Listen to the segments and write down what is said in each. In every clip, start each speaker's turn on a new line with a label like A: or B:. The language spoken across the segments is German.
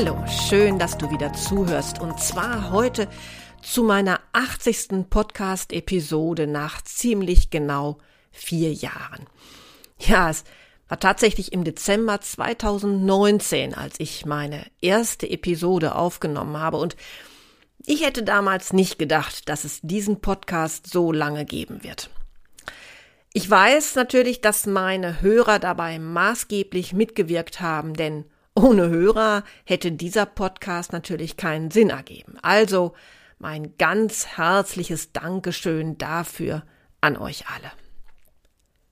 A: Hallo, schön, dass du wieder zuhörst und zwar heute zu meiner 80. Podcast-Episode nach ziemlich genau vier Jahren. Ja, es war tatsächlich im Dezember 2019, als ich meine erste Episode aufgenommen habe und ich hätte damals nicht gedacht, dass es diesen Podcast so lange geben wird. Ich weiß natürlich, dass meine Hörer dabei maßgeblich mitgewirkt haben, denn ohne Hörer hätte dieser Podcast natürlich keinen Sinn ergeben. Also mein ganz herzliches Dankeschön dafür an euch alle.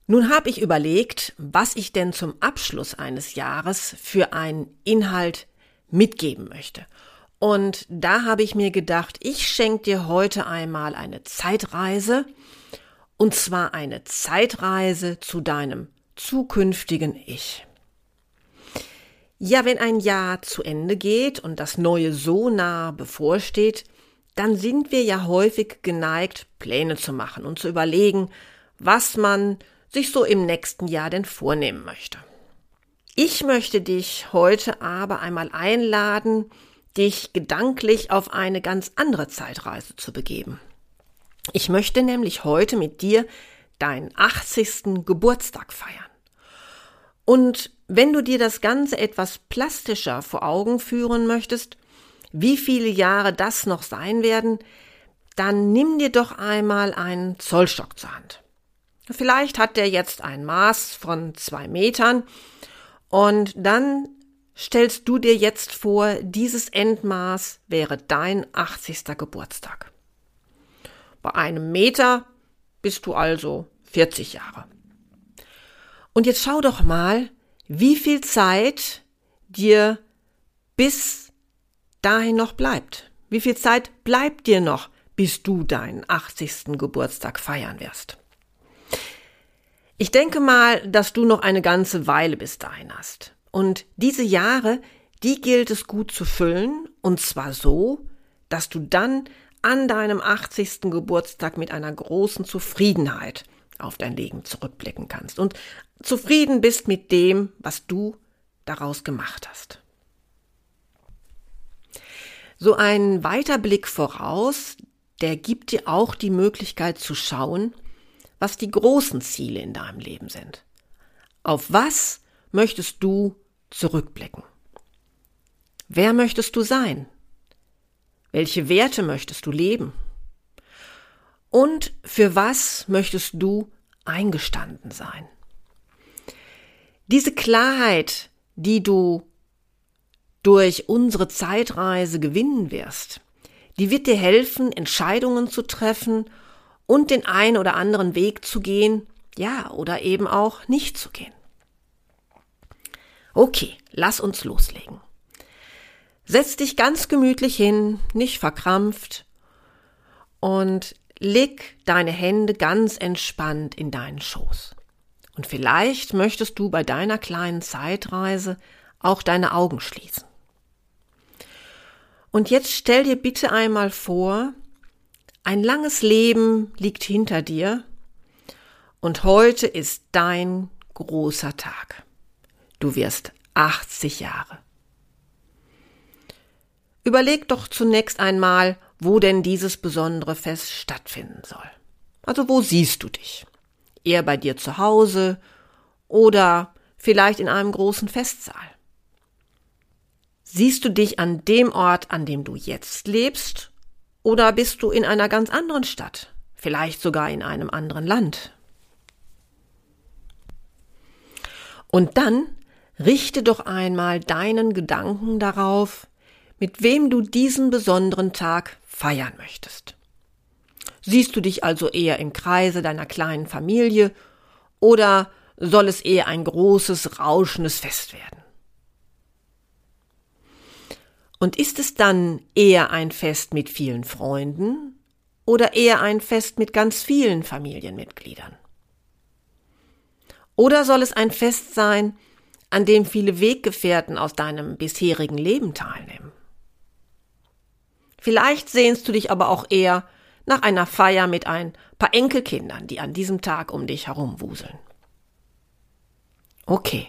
A: Nun habe ich überlegt, was ich denn zum Abschluss eines Jahres für einen Inhalt mitgeben möchte. Und da habe ich mir gedacht, ich schenke dir heute einmal eine Zeitreise, und zwar eine Zeitreise zu deinem zukünftigen Ich. Ja, wenn ein Jahr zu Ende geht und das neue so nah bevorsteht, dann sind wir ja häufig geneigt, Pläne zu machen und zu überlegen, was man sich so im nächsten Jahr denn vornehmen möchte. Ich möchte dich heute aber einmal einladen, dich gedanklich auf eine ganz andere Zeitreise zu begeben. Ich möchte nämlich heute mit dir deinen 80. Geburtstag feiern. Und wenn du dir das Ganze etwas plastischer vor Augen führen möchtest, wie viele Jahre das noch sein werden, dann nimm dir doch einmal einen Zollstock zur Hand. Vielleicht hat der jetzt ein Maß von zwei Metern und dann stellst du dir jetzt vor, dieses Endmaß wäre dein 80. Geburtstag. Bei einem Meter bist du also 40 Jahre. Und jetzt schau doch mal, wie viel Zeit dir bis dahin noch bleibt. Wie viel Zeit bleibt dir noch, bis du deinen 80. Geburtstag feiern wirst? Ich denke mal, dass du noch eine ganze Weile bis dahin hast. Und diese Jahre, die gilt es gut zu füllen, und zwar so, dass du dann an deinem 80. Geburtstag mit einer großen Zufriedenheit auf dein Leben zurückblicken kannst und zufrieden bist mit dem, was du daraus gemacht hast. So ein Weiterblick voraus, der gibt dir auch die Möglichkeit zu schauen, was die großen Ziele in deinem Leben sind. Auf was möchtest du zurückblicken? Wer möchtest du sein? Welche Werte möchtest du leben? Und für was möchtest du eingestanden sein? Diese Klarheit, die du durch unsere Zeitreise gewinnen wirst, die wird dir helfen, Entscheidungen zu treffen und den einen oder anderen Weg zu gehen, ja, oder eben auch nicht zu gehen. Okay, lass uns loslegen. Setz dich ganz gemütlich hin, nicht verkrampft und leg deine Hände ganz entspannt in deinen Schoß. Und vielleicht möchtest du bei deiner kleinen Zeitreise auch deine Augen schließen. Und jetzt stell dir bitte einmal vor, ein langes Leben liegt hinter dir und heute ist dein großer Tag. Du wirst 80 Jahre. Überleg doch zunächst einmal, wo denn dieses besondere Fest stattfinden soll. Also wo siehst du dich? eher bei dir zu Hause oder vielleicht in einem großen Festsaal. Siehst du dich an dem Ort, an dem du jetzt lebst, oder bist du in einer ganz anderen Stadt, vielleicht sogar in einem anderen Land? Und dann richte doch einmal deinen Gedanken darauf, mit wem du diesen besonderen Tag feiern möchtest. Siehst du dich also eher im Kreise deiner kleinen Familie oder soll es eher ein großes, rauschendes Fest werden? Und ist es dann eher ein Fest mit vielen Freunden oder eher ein Fest mit ganz vielen Familienmitgliedern? Oder soll es ein Fest sein, an dem viele Weggefährten aus deinem bisherigen Leben teilnehmen? Vielleicht sehnst du dich aber auch eher nach einer Feier mit ein paar Enkelkindern, die an diesem Tag um dich herumwuseln. Okay.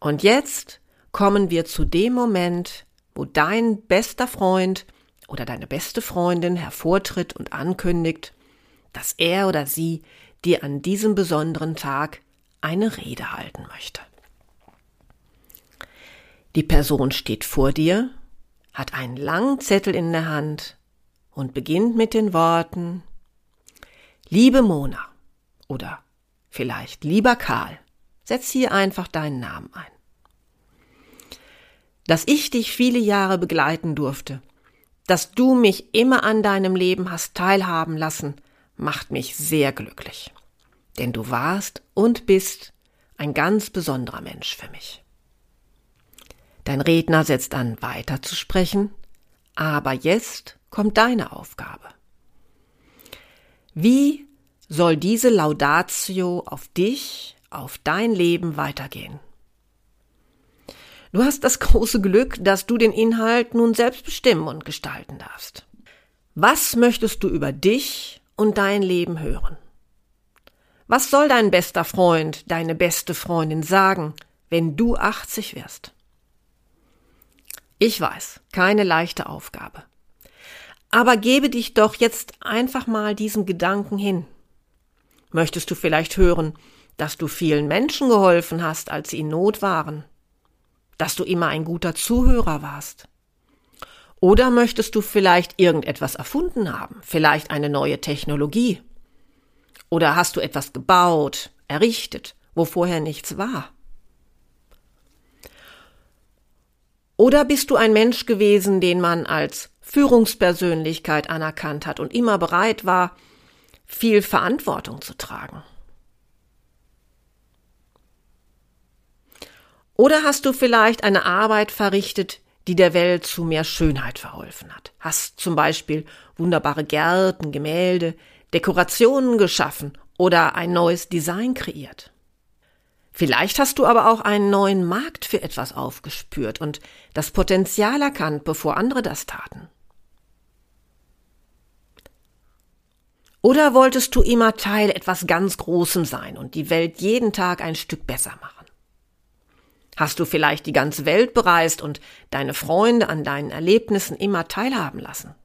A: Und jetzt kommen wir zu dem Moment, wo dein bester Freund oder deine beste Freundin hervortritt und ankündigt, dass er oder sie dir an diesem besonderen Tag eine Rede halten möchte. Die Person steht vor dir, hat einen langen Zettel in der Hand und beginnt mit den Worten Liebe Mona oder vielleicht lieber Karl, setz hier einfach deinen Namen ein dass ich dich viele Jahre begleiten durfte, dass du mich immer an deinem Leben hast teilhaben lassen, macht mich sehr glücklich. Denn du warst und bist ein ganz besonderer Mensch für mich. Dein Redner setzt an, weiter zu sprechen, aber jetzt kommt deine Aufgabe. Wie soll diese Laudatio auf dich, auf dein Leben weitergehen? Du hast das große Glück, dass du den Inhalt nun selbst bestimmen und gestalten darfst. Was möchtest du über dich und dein Leben hören? Was soll dein bester Freund, deine beste Freundin sagen, wenn du 80 wirst? Ich weiß, keine leichte Aufgabe. Aber gebe dich doch jetzt einfach mal diesem Gedanken hin. Möchtest du vielleicht hören, dass du vielen Menschen geholfen hast, als sie in Not waren? dass du immer ein guter Zuhörer warst? Oder möchtest du vielleicht irgendetwas erfunden haben, vielleicht eine neue Technologie? Oder hast du etwas gebaut, errichtet, wo vorher nichts war? Oder bist du ein Mensch gewesen, den man als Führungspersönlichkeit anerkannt hat und immer bereit war, viel Verantwortung zu tragen? Oder hast du vielleicht eine Arbeit verrichtet, die der Welt zu mehr Schönheit verholfen hat? Hast zum Beispiel wunderbare Gärten, Gemälde, Dekorationen geschaffen oder ein neues Design kreiert? Vielleicht hast du aber auch einen neuen Markt für etwas aufgespürt und das Potenzial erkannt, bevor andere das taten. Oder wolltest du immer Teil etwas ganz Großem sein und die Welt jeden Tag ein Stück besser machen? Hast du vielleicht die ganze Welt bereist und deine Freunde an deinen Erlebnissen immer teilhaben lassen?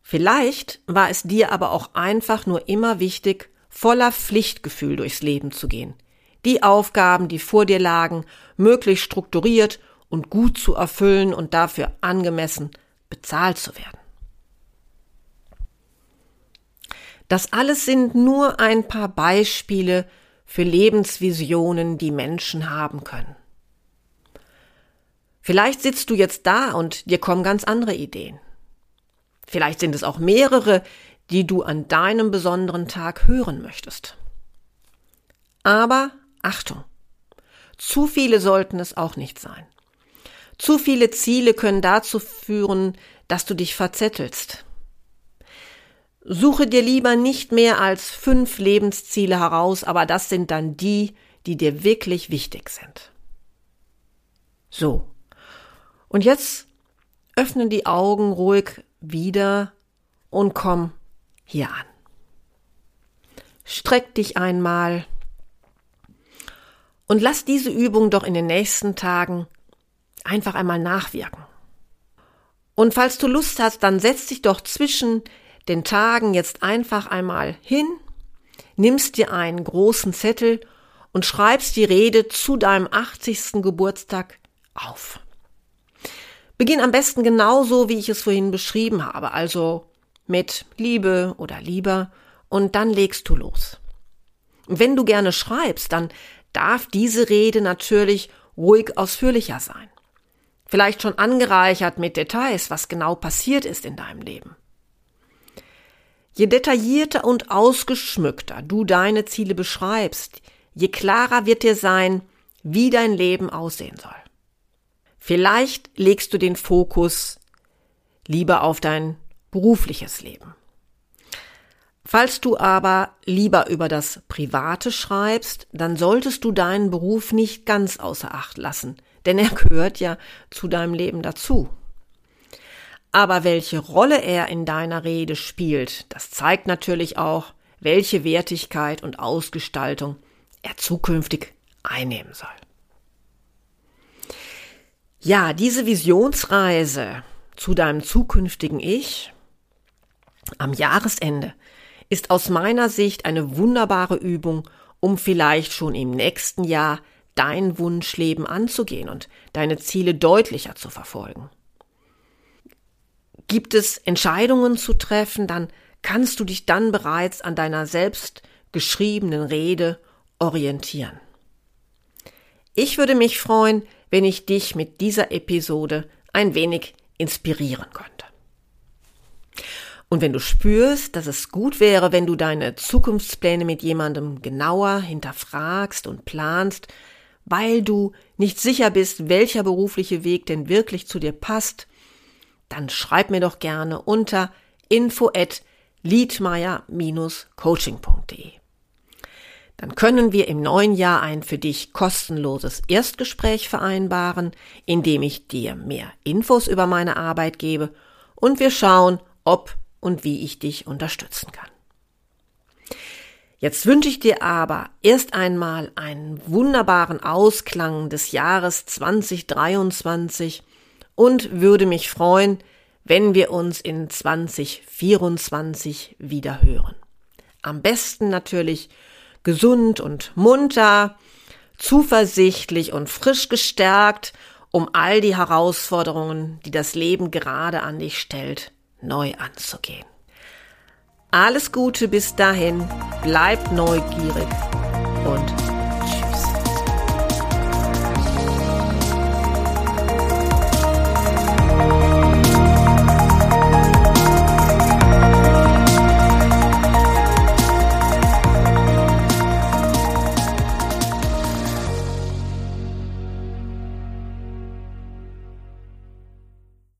A: Vielleicht war es dir aber auch einfach nur immer wichtig, voller Pflichtgefühl durchs Leben zu gehen, die Aufgaben, die vor dir lagen, möglichst strukturiert und gut zu erfüllen und dafür angemessen bezahlt zu werden. Das alles sind nur ein paar Beispiele für Lebensvisionen, die Menschen haben können. Vielleicht sitzt du jetzt da und dir kommen ganz andere Ideen. Vielleicht sind es auch mehrere, die du an deinem besonderen Tag hören möchtest. Aber Achtung, zu viele sollten es auch nicht sein. Zu viele Ziele können dazu führen, dass du dich verzettelst, Suche dir lieber nicht mehr als fünf Lebensziele heraus, aber das sind dann die, die dir wirklich wichtig sind. So. Und jetzt öffne die Augen ruhig wieder und komm hier an. Streck dich einmal und lass diese Übung doch in den nächsten Tagen einfach einmal nachwirken. Und falls du Lust hast, dann setz dich doch zwischen den Tagen jetzt einfach einmal hin, nimmst dir einen großen Zettel und schreibst die Rede zu deinem 80. Geburtstag auf. Beginn am besten genauso, wie ich es vorhin beschrieben habe, also mit Liebe oder lieber, und dann legst du los. wenn du gerne schreibst, dann darf diese Rede natürlich ruhig ausführlicher sein. Vielleicht schon angereichert mit Details, was genau passiert ist in deinem Leben. Je detaillierter und ausgeschmückter du deine Ziele beschreibst, je klarer wird dir sein, wie dein Leben aussehen soll. Vielleicht legst du den Fokus lieber auf dein berufliches Leben. Falls du aber lieber über das Private schreibst, dann solltest du deinen Beruf nicht ganz außer Acht lassen, denn er gehört ja zu deinem Leben dazu. Aber welche Rolle er in deiner Rede spielt, das zeigt natürlich auch, welche Wertigkeit und Ausgestaltung er zukünftig einnehmen soll. Ja, diese Visionsreise zu deinem zukünftigen Ich am Jahresende ist aus meiner Sicht eine wunderbare Übung, um vielleicht schon im nächsten Jahr dein Wunschleben anzugehen und deine Ziele deutlicher zu verfolgen. Gibt es Entscheidungen zu treffen, dann kannst du dich dann bereits an deiner selbst geschriebenen Rede orientieren. Ich würde mich freuen, wenn ich dich mit dieser Episode ein wenig inspirieren könnte. Und wenn du spürst, dass es gut wäre, wenn du deine Zukunftspläne mit jemandem genauer hinterfragst und planst, weil du nicht sicher bist, welcher berufliche Weg denn wirklich zu dir passt, dann schreib mir doch gerne unter info at liedmeier-coaching.de. Dann können wir im neuen Jahr ein für dich kostenloses Erstgespräch vereinbaren, in dem ich dir mehr Infos über meine Arbeit gebe und wir schauen, ob und wie ich dich unterstützen kann. Jetzt wünsche ich dir aber erst einmal einen wunderbaren Ausklang des Jahres 2023 und würde mich freuen, wenn wir uns in 2024 wieder hören. Am besten natürlich gesund und munter, zuversichtlich und frisch gestärkt, um all die Herausforderungen, die das Leben gerade an dich stellt, neu anzugehen. Alles Gute bis dahin, bleib neugierig und